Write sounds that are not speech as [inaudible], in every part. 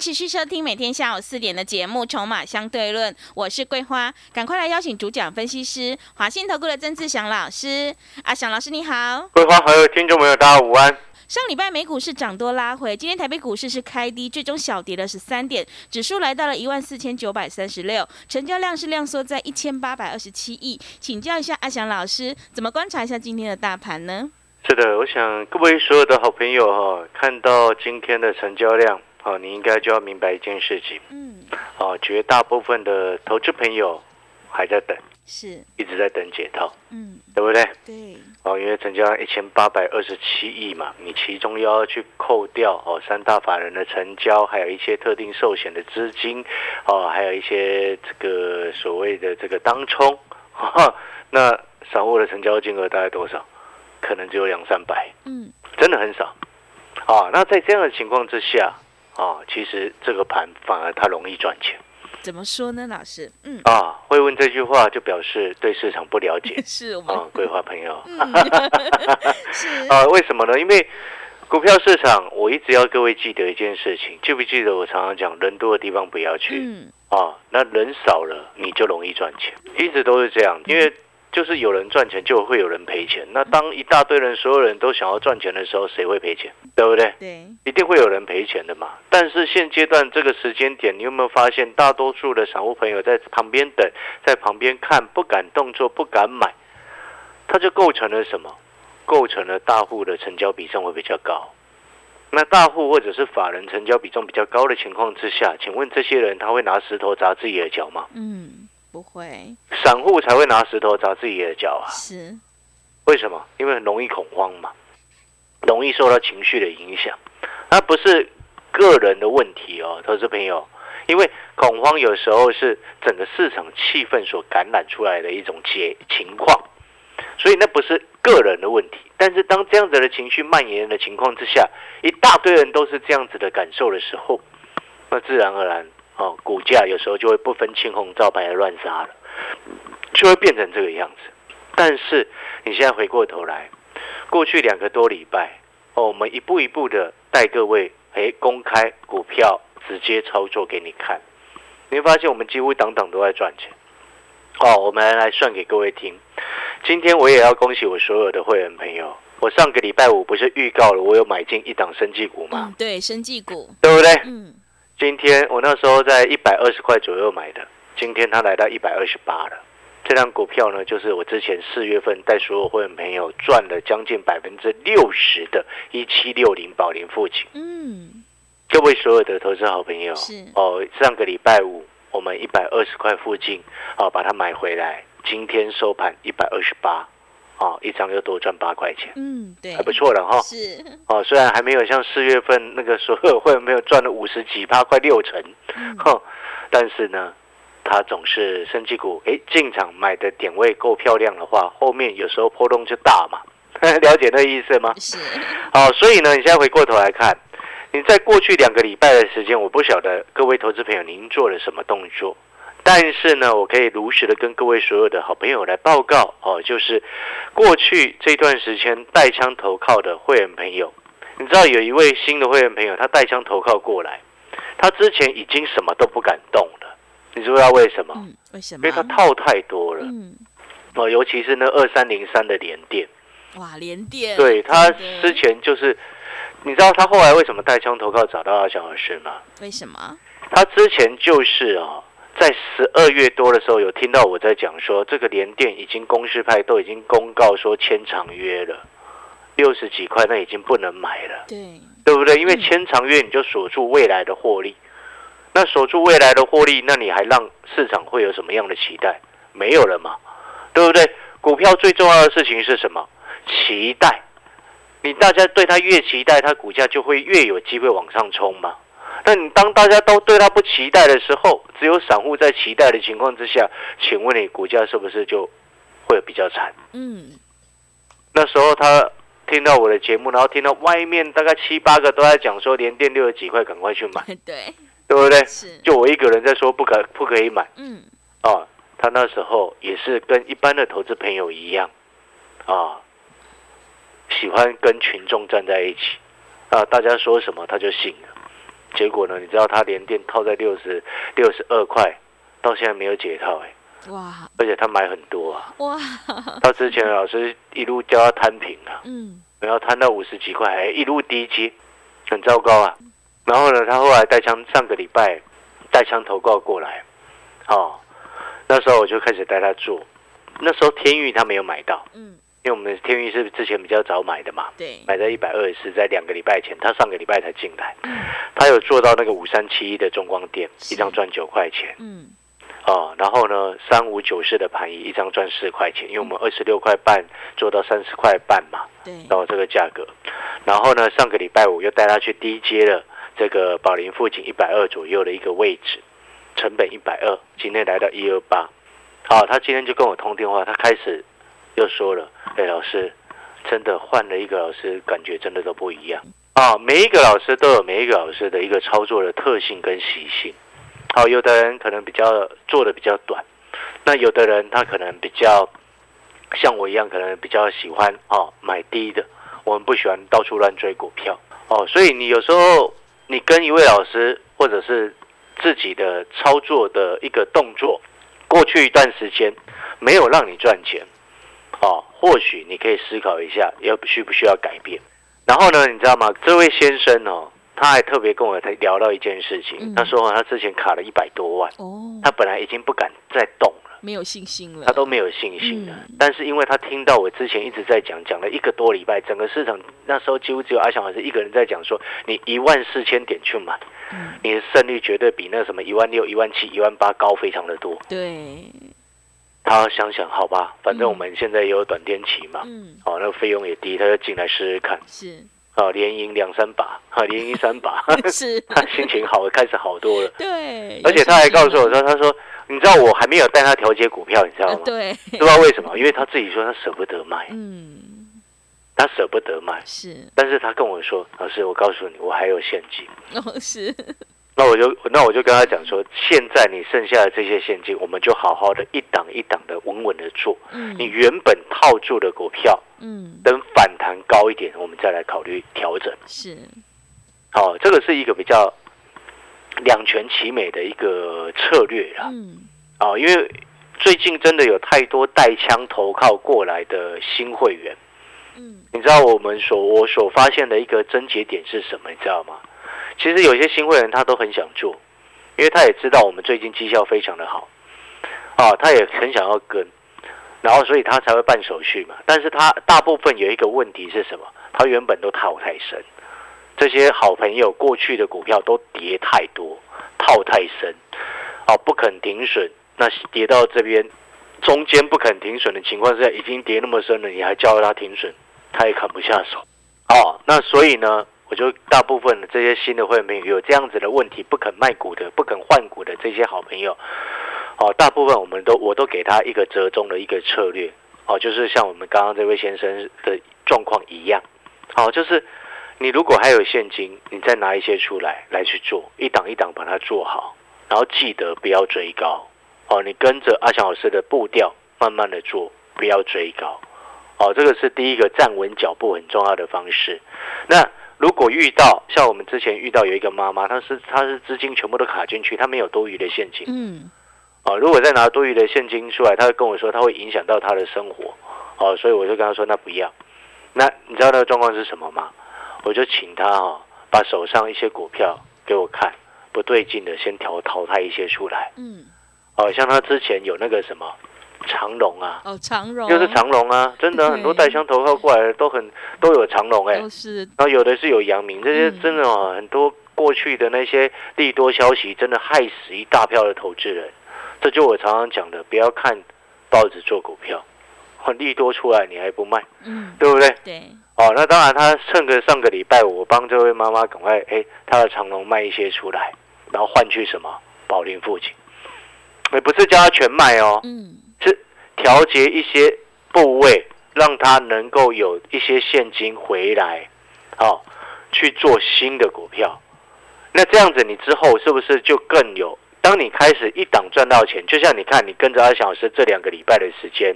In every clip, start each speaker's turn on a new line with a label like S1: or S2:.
S1: 持续收听每天下午四点的节目《筹码相对论》，我是桂花，赶快来邀请主讲分析师华信投顾的曾志祥老师。阿祥老师你好，
S2: 桂花还有听众朋友大家午安。
S1: 上礼拜美股是涨多拉回，今天台北股市是开低，最终小跌了十三点，指数来到了一万四千九百三十六，成交量是量缩在一千八百二十七亿。请教一下阿祥老师，怎么观察一下今天的大盘呢？
S2: 是的，我想各位所有的好朋友哈，看到今天的成交量，哦，你应该就要明白一件事情，
S1: 嗯，
S2: 哦，绝大部分的投资朋友还在等，
S1: 是，
S2: 一直在等解套，
S1: 嗯，
S2: 对不对？
S1: 对，
S2: 哦，因为成交量一千八百二十七亿嘛，你其中又要去扣掉哦三大法人的成交，还有一些特定寿险的资金，哦，还有一些这个所谓的这个当冲，那散户的成交金额大概多少？可能只有两三百，
S1: 嗯，
S2: 真的很少。啊，那在这样的情况之下，啊，其实这个盘反而它容易赚钱
S1: 怎么说呢，老师？嗯，
S2: 啊。会问这句话，就表示对市场不了解 [laughs]
S1: 是我们，
S2: 啊，桂花朋友。
S1: 嗯，[laughs] 是，
S2: 啊，为什么呢？因为股票市场，我一直要各位记得一件事情，记不记得我常常讲，人多的地方不要去、
S1: 嗯，
S2: 啊，那人少了你就容易赚钱，一直都是这样，因为就是有人赚钱，就会有人赔钱。那当一大堆人，所有人都想要赚钱的时候，谁会赔钱？对不对？
S1: 对，
S2: 一定会有人赔钱的嘛。但是现阶段这个时间点，你有没有发现，大多数的散户朋友在旁边等，在旁边看，不敢动作，不敢买，它就构成了什么？构成了大户的成交比重会比较高。那大户或者是法人成交比重比较高的情况之下，请问这些人他会拿石头砸自己的脚吗？
S1: 嗯，不会，
S2: 散户才会拿石头砸自己的脚啊！
S1: 是，
S2: 为什么？因为很容易恐慌嘛，容易受到情绪的影响。那不是个人的问题哦，投资朋友，因为恐慌有时候是整个市场气氛所感染出来的一种结情况，所以那不是个人的问题。但是当这样子的情绪蔓延的情况之下，一大堆人都是这样子的感受的时候，那自然而然哦，股价有时候就会不分青红皂白的乱杀了，就会变成这个样子。但是你现在回过头来，过去两个多礼拜哦，我们一步一步的带各位哎公开股票直接操作给你看，你会发现我们几乎等等都在赚钱。哦，我们来算给各位听。今天我也要恭喜我所有的会员朋友，我上个礼拜五不是预告了我有买进一档生技股吗？
S1: 嗯，对，生技股，
S2: 对不对？
S1: 嗯，
S2: 今天我那时候在一百二十块左右买的，今天它来到一百二十八了。这张股票呢，就是我之前四月份带所有会员朋友赚了将近百分之六十的一七六零宝林附近。
S1: 嗯，
S2: 各位所有的投资好朋友
S1: 是，
S2: 哦，上个礼拜五我们一百二十块附近哦把它买回来，今天收盘一百二十八，哦一张又多赚八块钱，
S1: 嗯，对，
S2: 还不错了哈。
S1: 是，
S2: 哦，虽然还没有像四月份那个所 [laughs] 有会员朋友赚了五十几趴，快六成，
S1: 嗯。
S2: 哼，但是呢，它总是升绩股，哎，进场买的点位够漂亮的话，后面有时候波动就大嘛，[laughs] 了解那意思吗？
S1: 是，
S2: 好，所以呢，你现在回过头来看，你在过去两个礼拜的时间，我不晓得各位投资朋友您做了什么动作，但是呢，我可以如实的跟各位所有的好朋友来报告哦，就是过去这段时间带枪投靠的会员朋友，你知道有一位新的会员朋友，他带枪投靠过来，他之前已经什么都不敢动了，你知不知道为什么？
S1: 嗯，为什么因？
S2: 为他套太多了
S1: 嗯，
S2: 哦，尤其是那二三零三的连电。
S1: 哇，连电，
S2: 对他之前就是，你知道他后来为什么带枪投靠找到阿小老师吗？
S1: 为什么？
S2: 他之前就是哦，在十二月多的时候有听到我在讲说，这个联电已经公示派都已经公告说签长约了，六十几块那已经不能买了，
S1: 对，
S2: 对不对？因为
S1: 嗯
S2: 签长约你就锁住未来的获利，那锁住未来的获利，那你还让市场会有什么样的期待？没有了嘛，对不对？股票最重要的事情是什么？期待。你大家对它越期待，它股价就会越有机会往上冲嘛。那你当大家都对它不期待的时候，只有散户在期待的情况之下，请问你股价是不是就会比较惨？
S1: 嗯，
S2: 那时候他听到我的节目，然后听到外面大概七八个都在讲说连电六十几块，赶快去买，[laughs]
S1: 对，
S2: 对不对？
S1: 是，
S2: 就我一个人在说不可不可以买
S1: 嗯，
S2: 啊。他那时候也是跟一般的投资朋友一样啊，喜欢跟群众站在一起啊，大家说什么他就信了。结果呢，你知道他连电套在六十六十二块，到现在没有解套哎、
S1: 哇
S2: 而且他买很多啊。
S1: 哇，
S2: 他之前老师一路教他摊平啊，
S1: 嗯，
S2: 然后摊到五十几块，还一路低接，很糟糕啊。然后呢，他后来带枪，上个礼拜带枪投告过来，哦，那时候我就开始带他做。那时候天域他没有买到，
S1: 嗯，
S2: 因为我们天域是之前比较早买的嘛，
S1: 对，
S2: 买在一百二十四，在两个礼拜前，他上个礼拜才进来，
S1: 嗯。
S2: 他有做到那个五三七一的中光电，一张赚九块钱。
S1: 嗯，
S2: 哦，然后呢，三五九四的盘一一张赚四块钱，因为我们二十六块半做到三十块半嘛，
S1: 对，
S2: 然后这个价格，然后呢，上个礼拜五又带他去低接了这个宝林附近一百二左右的一个位置，成本一百二，今天来到一二八，好，他今天就跟我通电话，他开始又说了，哎，老师，真的换了一个老师，感觉真的都不一样啊，每一个老师都有每一个老师的一个操作的特性跟习性。好，有的人可能比较做的比较短，那有的人他可能比较像我一样，可能比较喜欢哦买低的。我们不喜欢到处乱追股票哦，所以你有时候你跟一位老师或者是自己的操作的一个动作，过去一段时间没有让你赚钱哦，或许你可以思考一下，要需不需要改变。然后呢，你知道吗？这位先生哦，他还特别跟我聊到一件事情，
S1: 嗯
S2: 他说他之前卡了一百多万，
S1: 哦，
S2: 他本来已经不敢再动了。
S1: 没有信心了，
S2: 他都没有信心了。
S1: 嗯
S2: 但是因为他听到我之前一直在讲，讲了一个多礼拜，整个市场那时候几乎只有阿翔老师一个人在讲说，你一万四千点去买，
S1: 嗯，
S2: 你的胜率绝对比那什么一万六、一万七、一万八高非常的多。
S1: 对，
S2: 他想想，好吧，反正我们现在也有短天期嘛，
S1: 嗯，
S2: 哦，那个费用也低，他就进来试试看，
S1: 是。
S2: 哦，连赢两三把，啊，连赢三把，[laughs]
S1: 是，
S2: 他 [laughs] 心情好，开始好多了。
S1: 对，
S2: 而且他还告诉我说，他说，你知道我还没有带他调节股票，你知道
S1: 呃，
S2: 吗？[laughs]
S1: 对，
S2: 不知道为什么，因为他自己说他舍不得卖，
S1: 嗯，
S2: 他舍不得卖，
S1: 是，
S2: 但是他跟我说，老师，我告诉你，我还有现金。
S1: 哦，是，
S2: 那我就那我就跟他讲说，现在你剩下的这些现金，我们就好好的一档一档的稳稳的做。
S1: 嗯，
S2: 你原本套住的股票，
S1: 嗯，
S2: 等反弹高一点，我们再来考虑调整。
S1: 是，
S2: 好、这个是一个比较两全其美的一个策略啦。
S1: 嗯，
S2: 啊、因为最近真的有太多带枪投靠过来的新会员。
S1: 嗯，
S2: 你知道我们所我所发现的一个症结点是什么？你知道吗？其实有些新会员他都很想做，因为他也知道我们最近绩效非常的好，啊，他也很想要跟，然后所以他才会办手续嘛。但是他大部分有一个问题是什么？他原本都套太深，这些好朋友过去的股票都跌太多，套太深，哦、不肯停损，那跌到这边中间不肯停损的情况下，已经跌那么深了，你还叫他停损，他也砍不下手。哦，那所以呢，我就大部分的这些新的会员有这样子的问题，不肯卖股的、不肯换股的这些好朋友，哦，大部分我们都我都给他一个折中的一个策略，哦，就是像我们刚刚这位先生的状况一样，哦，就是你如果还有现金，你再拿一些出来来去做，一档一档把它做好，然后记得不要追高，哦，你跟着阿强老师的步调慢慢的做，不要追高。哦，这个是第一个站稳脚步很重要的方式。那如果遇到像我们之前遇到有一个妈妈，她是她是资金全部都卡进去，她没有多余的现金。
S1: 嗯，
S2: 哦，如果再拿多余的现金出来，她会跟我说，她会影响到她的生活。哦，所以我就跟她说，那不要。那你知道那个状况是什么吗？我就请她哈、哦，把手上一些股票给我看，不对劲的先调淘汰一些出来。
S1: 嗯，
S2: 哦，像她之前有那个什么长隆啊，
S1: 哦，长荣
S2: 又是长隆啊，真的很多带枪投靠过来的都很都有长隆哎、
S1: 都是，
S2: 然后有的是有阳明，这些
S1: 嗯。
S2: 真的哦，很多过去的那些利多消息，真的害死一大票的投资人。这就我常常讲的，不要看报纸做股票，利多出来你还不卖，
S1: 嗯，
S2: 对不对？
S1: 对，
S2: 哦，那当然，他趁个上个礼拜，我帮这位妈妈赶快，哎，他的长龙卖一些出来，然后换去什么？宝林父亲，也不是叫他全卖哦，
S1: 嗯，
S2: 是调节一些部位，让它能够有一些现金回来，哦，去做新的股票。那这样子，你之后是不是就更有？当你开始一档赚到钱，就像你看，你跟着阿翔老师这两个礼拜的时间，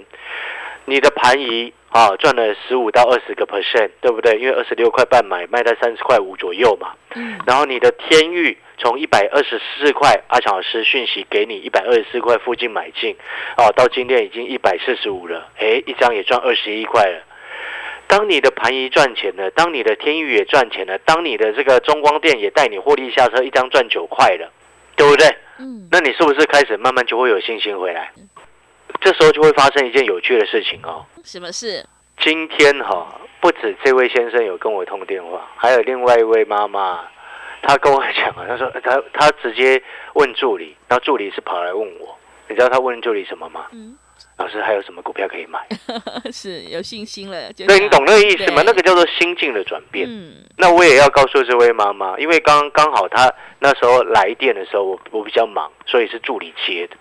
S2: 你的盘仪啊赚了十五到二十个 percent，对不对？因为二十六块半买，卖在三十块五左右嘛。
S1: 嗯，
S2: 然后你的天域从一百二十四块，阿强老师讯息给你一百二十四块附近买进，哦，到今天已经一百四十五了，诶，一张也赚二十一块了。当你的盘仪赚钱了，当你的天宇也赚钱了，当你的这个中光电也带你获利下车，一张赚九块了，对不对？
S1: 嗯，
S2: 那你是不是开始慢慢就会有信心回来？这时候就会发生一件有趣的事情哦。
S1: 什么事？
S2: 今天哈、不止这位先生有跟我通电话，还有另外一位妈妈，她跟我讲啊，他说 [laughs] 他他直接问助理，然后助理是跑来问我，你知道他问助理什么吗？
S1: 嗯，
S2: 老师还有什么股票可以买？[laughs]
S1: 是有信心了，就
S2: 对，你懂那个意思吗？那个叫做心境的转变。
S1: 嗯，
S2: 那我也要告诉这位妈妈，因为刚刚好她那时候来电的时候，我我比较忙，所以是助理接的。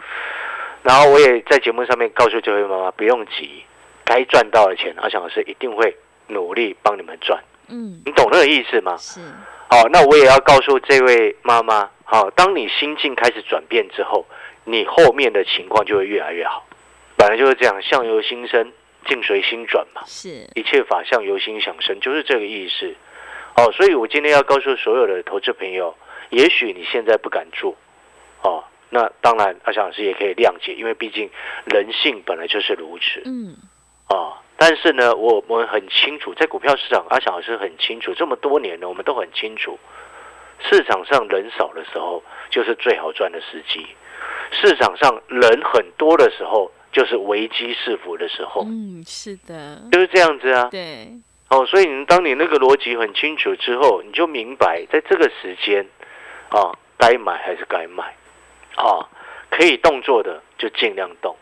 S2: 然后我也在节目上面告诉这位妈妈，不用急，该赚到的钱，阿强老师一定会努力帮你们赚。
S1: 嗯，
S2: 你懂那个意思吗？
S1: 是，
S2: 好，那我也要告诉这位妈妈，好，当你心境开始转变之后，你后面的情况就会越来越好。本来就是这样，相由心生，境随心转嘛。
S1: 是，
S2: 一切法相由心想生，就是这个意思。哦，所以我今天要告诉所有的投资朋友，也许你现在不敢做，哦，那当然阿翔老师也可以谅解，因为毕竟人性本来就是如此
S1: 嗯，
S2: 哦。但是呢，我我们很清楚，在股票市场，阿翔老师很清楚，这么多年呢，我们都很清楚，市场上人少的时候就是最好赚的时机，市场上人很多的时候就是危机四伏的时候，
S1: 嗯，是的，
S2: 就是这样子啊。
S1: 对，
S2: 哦，所以你当你那个逻辑很清楚之后，你就明白在这个时间，啊，该买还是该卖，啊，可以动作的就尽量动。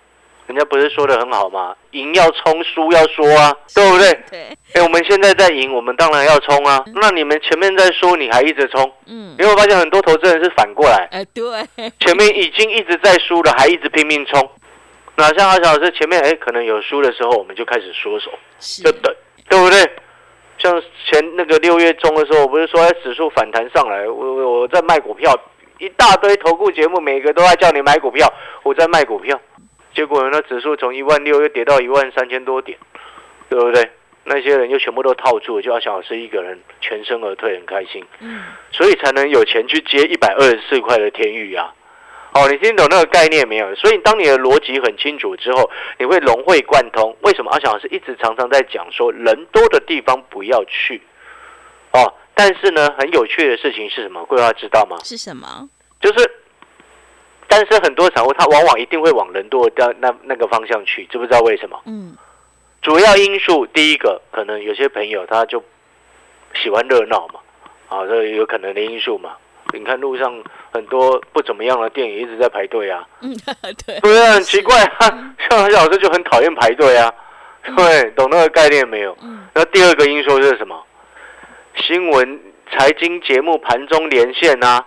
S2: 人家不是说的很好吗？赢要冲，输要说啊，对不对？
S1: 对，
S2: 哎，我们现在在赢，我们当然要冲啊。那你们前面在输，你还一直冲，
S1: 嗯
S2: 你，会发现很多投资人是反过来，
S1: 哎，对，
S2: 前面已经一直在输了，还一直拼命冲。那像阿小老师前面哎，可能有输的时候，我们就开始缩手。
S1: 是
S2: 就，等，对不对？像前那个六月中的时候，我不是说哎指数反弹上来，我我我在卖股票，一大堆投顾节目，每个都在叫你买股票，我在卖股票，结果呢指数从一万六又跌到一万三千多点，对不对？那些人就全部都套住了，就要小老师一个人全身而退，很开心，
S1: 嗯，
S2: 所以才能有钱去接一百二十四块的天域啊。哦，你听懂那个概念没有？所以当你的逻辑很清楚之后，你会融会贯通。为什么阿翔老师一直常常在讲说，人多的地方不要去？哦，但是呢，很有趣的事情是什么？桂花知道吗？
S1: 是什么？
S2: 就是，但是很多散户他往往一定会往人多的那那个方向去，知不知道为什么？
S1: 嗯，
S2: 主要因素第一个，可能有些朋友他就喜欢热闹嘛，啊，这有可能的因素嘛。你看路上很多不怎么样的店也一直在排队啊，
S1: 嗯，[laughs] 对，
S2: 对啊，很奇怪啊，像他老师就很讨厌排队啊，对，懂那个概念没有？
S1: 嗯，
S2: 那第二个因素是什么？新闻、财经节目盘中连线啊，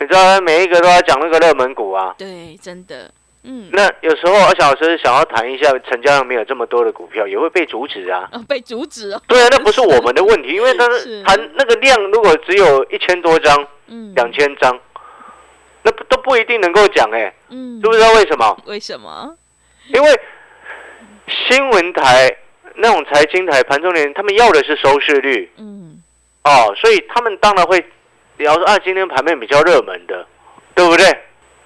S2: 你知道每一个都要讲那个热门股啊。
S1: 对，真的，嗯，
S2: 那有时候阿小老师想要谈一下成交量没有这么多的股票，也会被阻止啊。
S1: 哦，被阻止哦，
S2: 对啊，那不是我们的问题，因为它 [laughs]
S1: 是
S2: 谈那个量如果只有一千多张、
S1: 嗯，
S2: 两千张，那不都不一定能够讲哎、
S1: 嗯。
S2: 知，不知道为什么？
S1: 为什么？
S2: 因为新闻台那种财经台盘中连，他们要的是收视率。
S1: 嗯，
S2: 哦，所以他们当然会聊说啊，今天盘面比较热门的，对不对？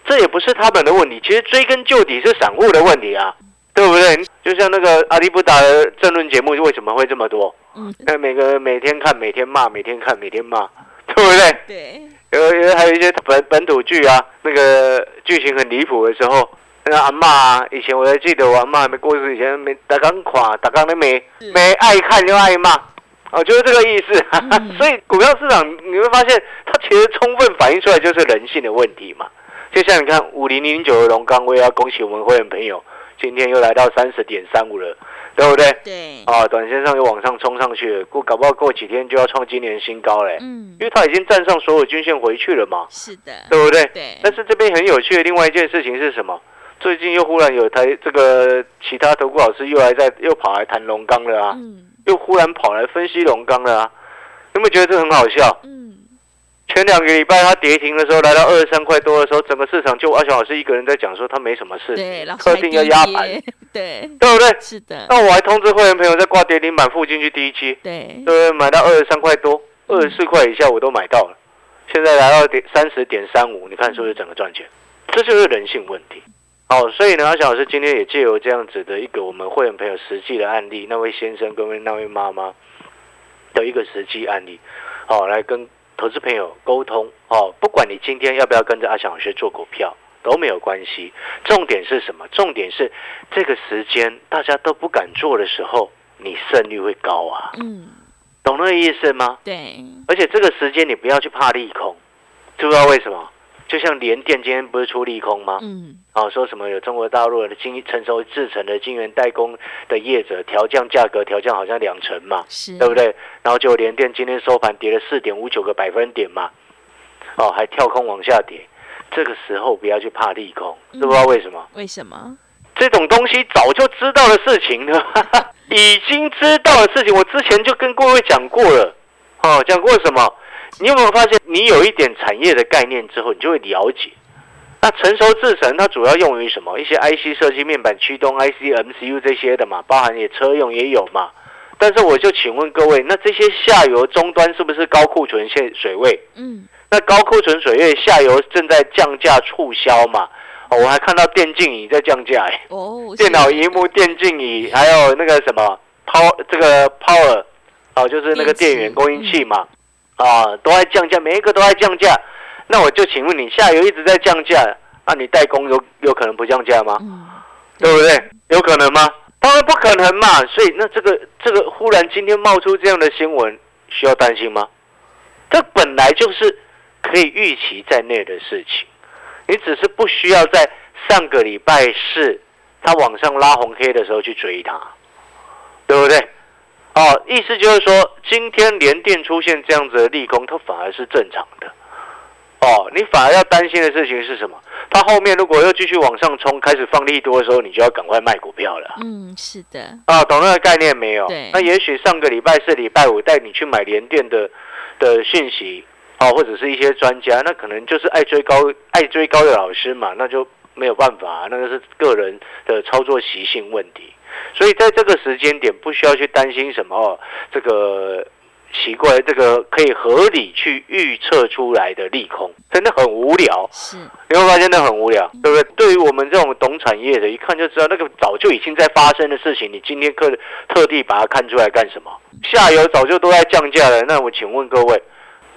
S2: 这也不是他们的问题，其实追根究底是散户的问题啊，对不对？就像那个阿迪布达的政论节目为什么会这么多？
S1: 嗯，
S2: 那每个每天看，每天骂，每天看，每天骂，对不对？
S1: 对，
S2: 有有还有一些本本土剧啊，那个剧情很离谱的时候，那个阿嬷啊，以前我还记得我阿嬷还没过世以前，没打刚垮，打刚都没
S1: 是
S2: 没爱看就爱骂，哦，就是这个意思。
S1: 嗯 [laughs]
S2: 所以股票市场你会发现，它其实充分反映出来就是人性的问题嘛。就像你看五零零九的龙钢，我也要恭喜我们会员朋友，今天又来到三十点三五了，对不对？
S1: 对，
S2: 啊，短线上又往上冲上去了，过搞不好过几天就要创今年新高嘞，
S1: 嗯
S2: 因，为它已经站上所有均线回去了嘛，
S1: 是的，
S2: 对不对？
S1: 对，
S2: 但是这边很有趣的另外一件事情是什么？最近又忽然有台这个其他投顾老师又来在又跑来谈龙钢了啊，
S1: 嗯
S2: 又忽然跑来分析龙钢了啊，有没有觉得这很好笑？
S1: 嗯，
S2: 前两个礼拜它跌停的时候，来到二十三块多的时候，整个市场就阿翔老师一个人在讲说他没什么事，
S1: 对，
S2: 特定要压盘，
S1: 接，[laughs] 对，
S2: 对不对？
S1: 是的，
S2: 那我还通知会员朋友在挂跌停板附近去第一期，
S1: 对。
S2: 对？买到二十三块多，二十四块以下我都买到了，现在来到点三十点三五，你看是不是整个赚钱？这就是人性问题。好，所以呢，阿翔老师今天也借由这样子的一个我们会员朋友实际的案例，那位先生跟那位妈妈的一个实际案例，好，来跟投资朋友沟通。哦，不管你今天要不要跟着阿翔老师做股票都没有关系，重点是什么？重点是这个时间大家都不敢做的时候，你胜率会高啊，
S1: 嗯，
S2: 懂那个意思吗？
S1: 对，
S2: 而且这个时间你不要去怕利空，知不知道为什么？就像联电今天不是出利空吗？
S1: 嗯，
S2: 啊，说什么有中国大陆的晶成熟制成的晶圆代工的业者调降价格，调降好像两成嘛，
S1: 是，
S2: 对不？对？然后就联电今天收盘跌了四点五九个百分点嘛，哦，还跳空往下跌。这个时候不要去怕利空，知不知道为什么？
S1: 为什么？
S2: 这种东西早就知道的事情呢，[laughs] 已经知道的事情，我之前就跟各位讲过了。哦，讲过什么？你有没有发现，你有一点产业的概念之后，你就会了解。那成熟制程它主要用于什么？一些 IC 设计、面板驱动、IC、MCU 这些的嘛，包含也车用也有嘛。但是我就请问各位，那这些下游终端是不是高库存现水位？
S1: 嗯，
S2: 那高库存水位下游正在降价促销嘛？哦，我还看到电竞椅在降价哎。
S1: 哦，
S2: 电脑
S1: 是
S2: 荧幕、电竞椅，还有那个什么 power 这个 power 哦，就是那个
S1: 电
S2: 源供应器嘛，啊，都在降价，每一个都在降价。那我就请问你，下游一直在降价，那你代工有有可能不降价吗？
S1: 嗯，
S2: 对不对？有可能吗？当然不可能嘛。所以那这个这个忽然今天冒出这样的新闻，需要担心吗？这本来就是可以预期在内的事情，你只是不需要在上个礼拜四它往上拉红 K 的时候去追它，对不对？哦，意思就是说，今天连电出现这样子的利空，它反而是正常的。哦，你反而要担心的事情是什么？它后面如果又继续往上冲，开始放利多的时候，你就要赶快卖股票了。
S1: 嗯，是的，
S2: 啊，懂那个概念没有？
S1: 对
S2: 那也许上个礼拜四、礼拜五带你去买联电的的讯息，哦，或者是一些专家，那可能就是爱追高、爱追高的老师嘛，那就没有办法、那个是个人的操作习性问题。所以在这个时间点，不需要去担心什么哦，这个奇怪，这个可以合理去预测出来的利空，真的很无聊。
S1: 是，
S2: 你会发现那很无聊，对不对？对于我们这种懂产业的，一看就知道那个早就已经在发生的事情，你今天特特地把它看出来干什么？下游早就都在降价了，那我请问各位，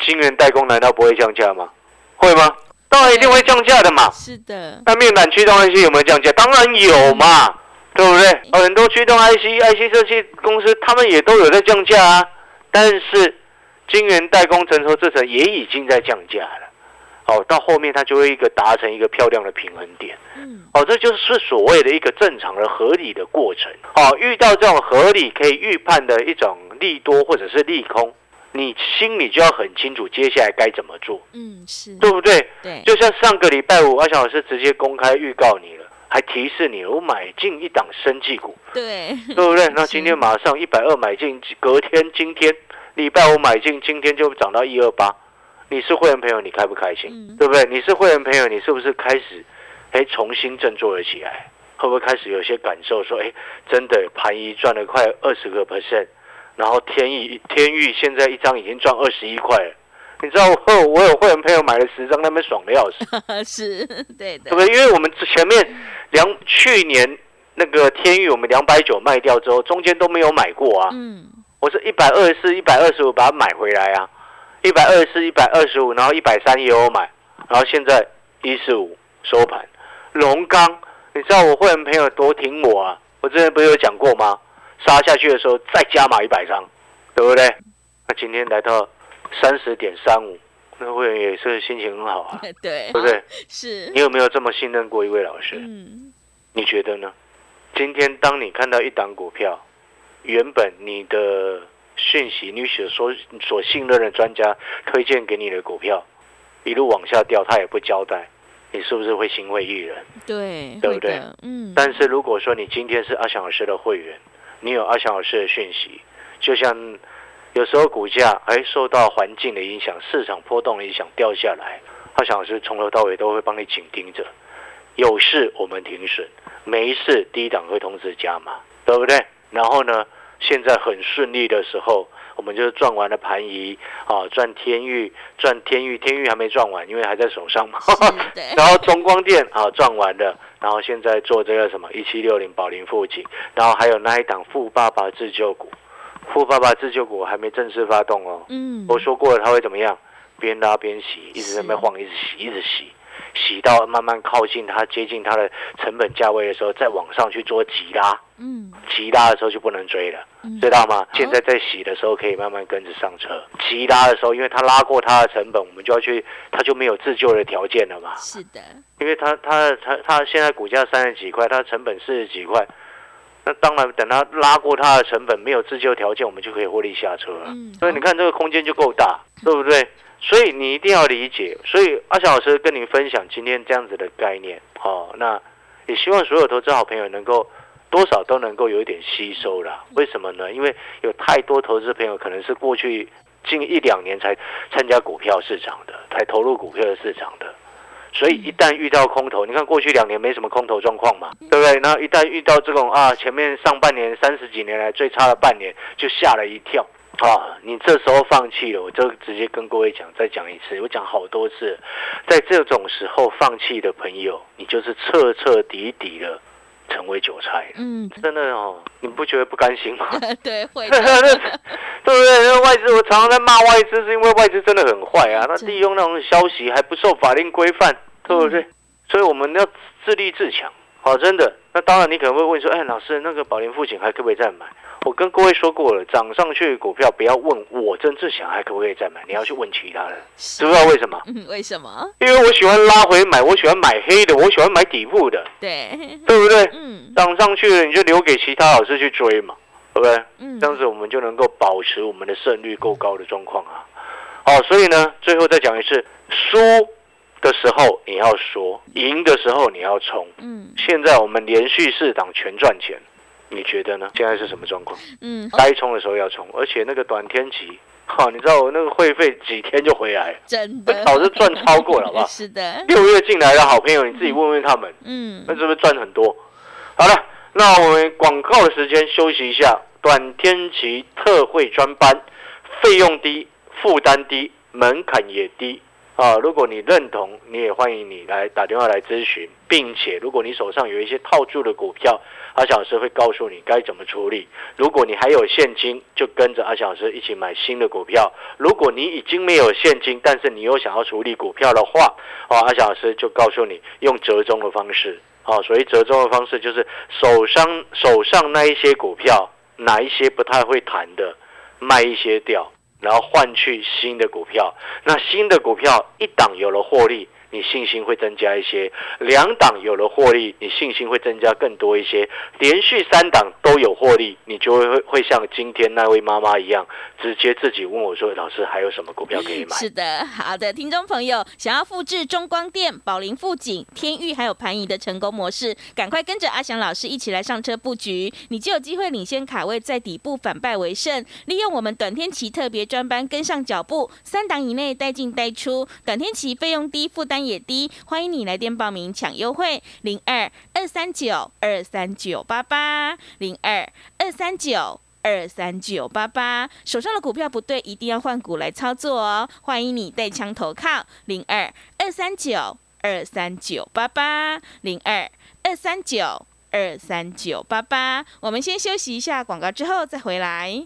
S2: 晶圆代工难道不会降价吗？会吗？当然一定会降价的嘛。
S1: 是的，
S2: 那面板驱动 IC 有没有降价？当然有嘛，对不对？哦很多驱动 IC、IC 设计公司他们也都有在降价啊，但是晶圆代工成熟制程也已经在降价了。哦，到后面它就会一个达成一个漂亮的平衡点。
S1: 嗯，
S2: 哦，这就是所谓的一个正常的合理的过程。哦，遇到这种合理可以预判的一种利多或者是利空，你心里就要很清楚接下来该怎么做，
S1: 嗯，是，
S2: 对不对？
S1: 对，
S2: 就像上个礼拜五，阿翔老师直接公开预告你了，还提示你我买进一档生技股，
S1: 对，
S2: 对不对？[laughs] 那今天马上一百二买进，隔天今天礼拜五买进，今天就涨到一二八。你是会员朋友，你开不开心？
S1: 嗯
S2: 对不对？你是会员朋友，你是不是开始哎重新振作了起来？会不会开始有些感受说，哎，真的盘一赚了快二十个 percent，然后天域天域现在一张已经赚二十一块了。你知道我 [laughs] 我有会员朋友买了十张，他们爽的要死。[laughs]
S1: 是，对的
S2: 对不，对？因为我们前面两去年那个天域，我们两百九卖掉之后，中间都没有买过啊。
S1: 嗯，
S2: 我是一百二十四、一百二十五把它买回来啊，一百二十四、一百二十五，然后一百三也有买，然后现在一十五收盘。龙钢，你知道我会员朋友多挺我啊？我之前不是有讲过吗？杀下去的时候再加码一百张，对不对？那今天来到三十点三五，那会员也是心情很好啊，
S1: 对 [laughs]
S2: 对，不对？
S1: 是
S2: 你，有没有这么信任过一位老师？
S1: 嗯，
S2: 你觉得呢？今天当你看到一档股票，原本你的讯息，你所所所信任的专家推荐给你的股票，一路往下掉，他也不交代，你是不是会心灰意冷？
S1: 对，
S2: 对不对？
S1: 嗯，
S2: 但是如果说你今天是阿翔老师的会员，你有阿翔老师的讯息，就像有时候股价哎受到环境的影响、市场波动的影响掉下来，阿翔老师从头到尾都会帮你紧盯着，有事我们停损，没事低档会通知加码，对不对？然后呢，现在很顺利的时候。我们就赚完了盘仪啊，赚天域，赚天域，天域还没赚完，因为还在手上嘛。[laughs] 然后中光电啊赚完了，然后现在做这个什么一七六零宝林富锦，然后还有那一档富爸爸自救股，富爸爸自救股还没正式发动哦。
S1: 嗯，
S2: 我说过了，它会怎么样？边拉边洗，一直在那边晃，一直洗，一直洗，洗到慢慢靠近它接近它的成本价位的时候，再往上去做急拉。
S1: 嗯，
S2: 急拉的时候就不能追了，
S1: 嗯
S2: 知道吗？现在在洗的时候可以慢慢跟着上车，急拉的时候，因为它拉过它的成本，我们就要去，它就没有自救的条件了嘛。
S1: 是的，
S2: 因为它它它它现在股价三十几块，它成本四十几块，那当然等它拉过它的成本，没有自救条件，我们就可以获利下车了。
S1: 嗯，
S2: 所以你看这个空间就够大，对不对？所以你一定要理解。所以阿翔老师跟您分享今天这样子的概念，哦，那也希望所有投资好朋友能够多少都能够有一点吸收啦。为什么呢？因为有太多投资朋友可能是过去近一两年才参加股票市场的，才投入股票的市场的。所以一旦遇到空头，你看过去两年没什么空头状况嘛，对不对？然后一旦遇到这种啊，前面上半年三十几年来最差的半年，就吓了一跳啊！你这时候放弃了，我就直接跟各位讲，再讲一次，我讲好多次，在这种时候放弃的朋友，你就是彻彻底底的成为韭菜了。
S1: 嗯，
S2: 真的哦，你不觉得不甘心吗？[laughs]
S1: 对，会
S2: 对，不 [laughs] 对？那外资我常常在骂外资，是因为外资真的很坏啊，他利用那种消息还不受法令规范，对不对？
S1: 嗯
S2: 所以我们要自立自强。好，真的。那当然，你可能会问说，哎，老师，那个宝林富锦还可不可以再买？我跟各位说过了，涨上去的股票不要问我曾志祥还可不可以再买，你要去问其他人，知不知道为什么？
S1: 嗯，[laughs] 为什么？
S2: 因为我喜欢拉回买，我喜欢买黑的，我喜欢买底部的，
S1: 对，
S2: 对不对？
S1: 嗯
S2: 涨上去了，你就留给其他老师去追嘛，对不对？
S1: 嗯
S2: 这，样子我们就能够保持我们的胜率够高的状况啊。好，所以呢，最后再讲一次，输的时候你要说，赢的时候你要冲。
S1: 嗯
S2: 现在我们连续四档全赚钱，你觉得呢？现在是什么状况？
S1: 嗯，
S2: 该冲的时候要冲，而且那个短天期，哈，你知道我那个会费几天就回来了，我
S1: 真的，
S2: 早就赚超过了，好不好？
S1: 是的，
S2: 六月进来的好朋友，你自己问问他们，
S1: 嗯
S2: 那是不是赚很多？好了，那我们广告的时间休息一下。短天期特惠专班，费用低，负担低，门槛也低啊。如果你认同，你也欢迎你来打电话来咨询，并且如果你手上有一些套住的股票，阿小老师会告诉你该怎么处理。如果你还有现金，就跟着阿小老师一起买新的股票。如果你已经没有现金，但是你又想要处理股票的话，哦，阿小老师就告诉你用折中的方式。哦，所以折中的方式就是手上手上那一些股票，哪一些不太会弹的，卖一些掉，然后换去新的股票。那新的股票一档有了获利，你信心会增加一些；两档有了获利，你信心会增加更多一些。连续三档都有获利，你就会会像今天那位妈妈一样，直接自己问我说：“老师还有什么股票可以 [laughs] 买？”
S1: 是的，好的，听众朋友，想要复制中光电、宝林富锦、天域还有盘仪的成功模式，赶快跟着阿翔老师一起来上车布局，你就有机会领先卡位，在底部反败为胜。利用我们短天期特别专班跟上脚步，三档以内带进带出，短天期费用低，负担也低，欢迎你来电报名抢优惠，零二二三九二三九八八零二二三九。二三九八八，手上的股票不对，一定要换股来操作哦。欢迎你带枪投靠零二二三九二三九八八零二二三九二三九八八。我们先休息一下广告，之后再回来。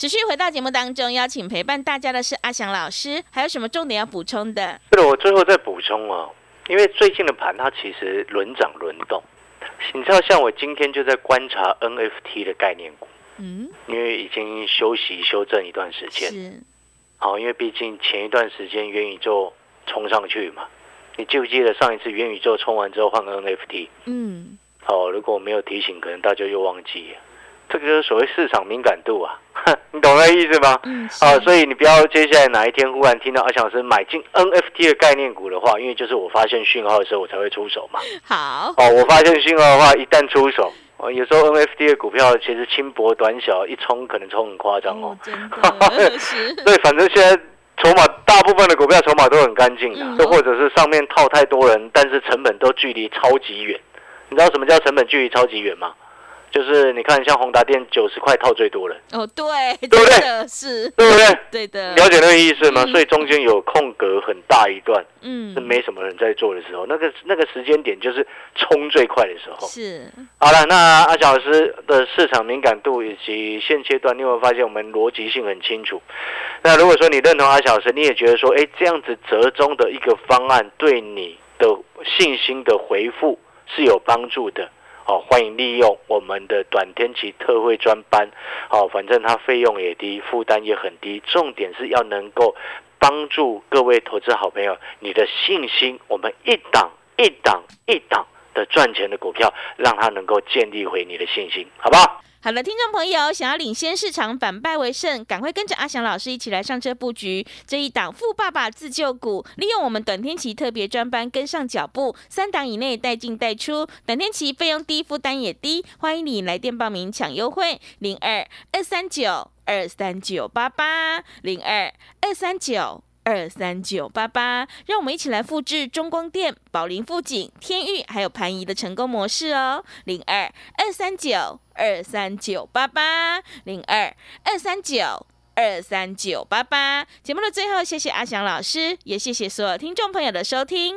S1: 持续回到节目当中，邀请陪伴大家的是阿翔老师，还有什么重点要补充的？
S2: 对了，我最后再补充哦，因为最近的盘它其实轮涨轮动，你知道，像我今天就在观察 NFT 的概念股，
S1: 嗯，
S2: 因为已经休息修正一段时间，
S1: 是，
S2: 好，因为毕竟前一段时间元宇宙冲上去嘛，你记不记得上一次元宇宙冲完之后换个 NFT？
S1: 嗯，
S2: 好，如果我没有提醒，可能大家又忘记了。这个就是所谓市场敏感度啊，[laughs] 你懂那意思吗？
S1: 嗯，
S2: 啊，所以你不要接下来哪一天忽然听到阿强老师买进 NFT 的概念股的话，因为就是我发现讯号的时候我才会出手嘛。
S1: 好，
S2: 哦，我发现讯号的话，一旦出手，哦，有时候 NFT 的股票其实轻薄短小，一冲可能冲很夸张哦
S1: 哦。，真的 [laughs] 是，
S2: 对，反正现在筹码大部分的股票筹码都很干净
S1: 嗯
S2: 的，又或者是上面套太多人，但是成本都距离超级远。你知道什么叫成本距离超级远吗？就是你看，像宏达电九十块套最多了，
S1: 哦，对，
S2: 对不对
S1: 是，
S2: 对不对？
S1: 对的，
S2: 了解那个意思吗？
S1: 嗯
S2: 所以中间有空格很大一段
S1: 嗯
S2: 是，没什么人在做的时候，那个那个时间点就是冲最快的时候。
S1: 是，
S2: 好了，那阿小老师的市场敏感度以及现阶段，你有没有发现我们逻辑性很清楚？那如果说你认同阿小老师，你也觉得说，哎，这样子折中的一个方案对你的信心的回复是有帮助的。好、欢迎利用我们的短天期特惠专班。好、反正它费用也低，负担也很低，重点是要能够帮助各位投资好朋友，你的信心，我们一档一档一档的赚钱的股票，让它能够建立回你的信心，好不好？
S1: 好了，听众朋友，想要领先市场，反败为胜，赶快跟着阿翔老师一起来上车布局这一档富爸爸自救股，利用我们短天期特别专班跟上脚步，三档以内带进带出，短天期费用低，负担也低，欢迎你来电报名抢优惠，零二二三九二三九八八零二二三九。二三九八八，让我们一起来复制中光电、宝林富锦、天域还有盘仪的成功模式哦。零二二三九二三九八八零二二三九二三九八八。节目的最后，谢谢阿翔老师，也谢谢所有听众朋友的收听。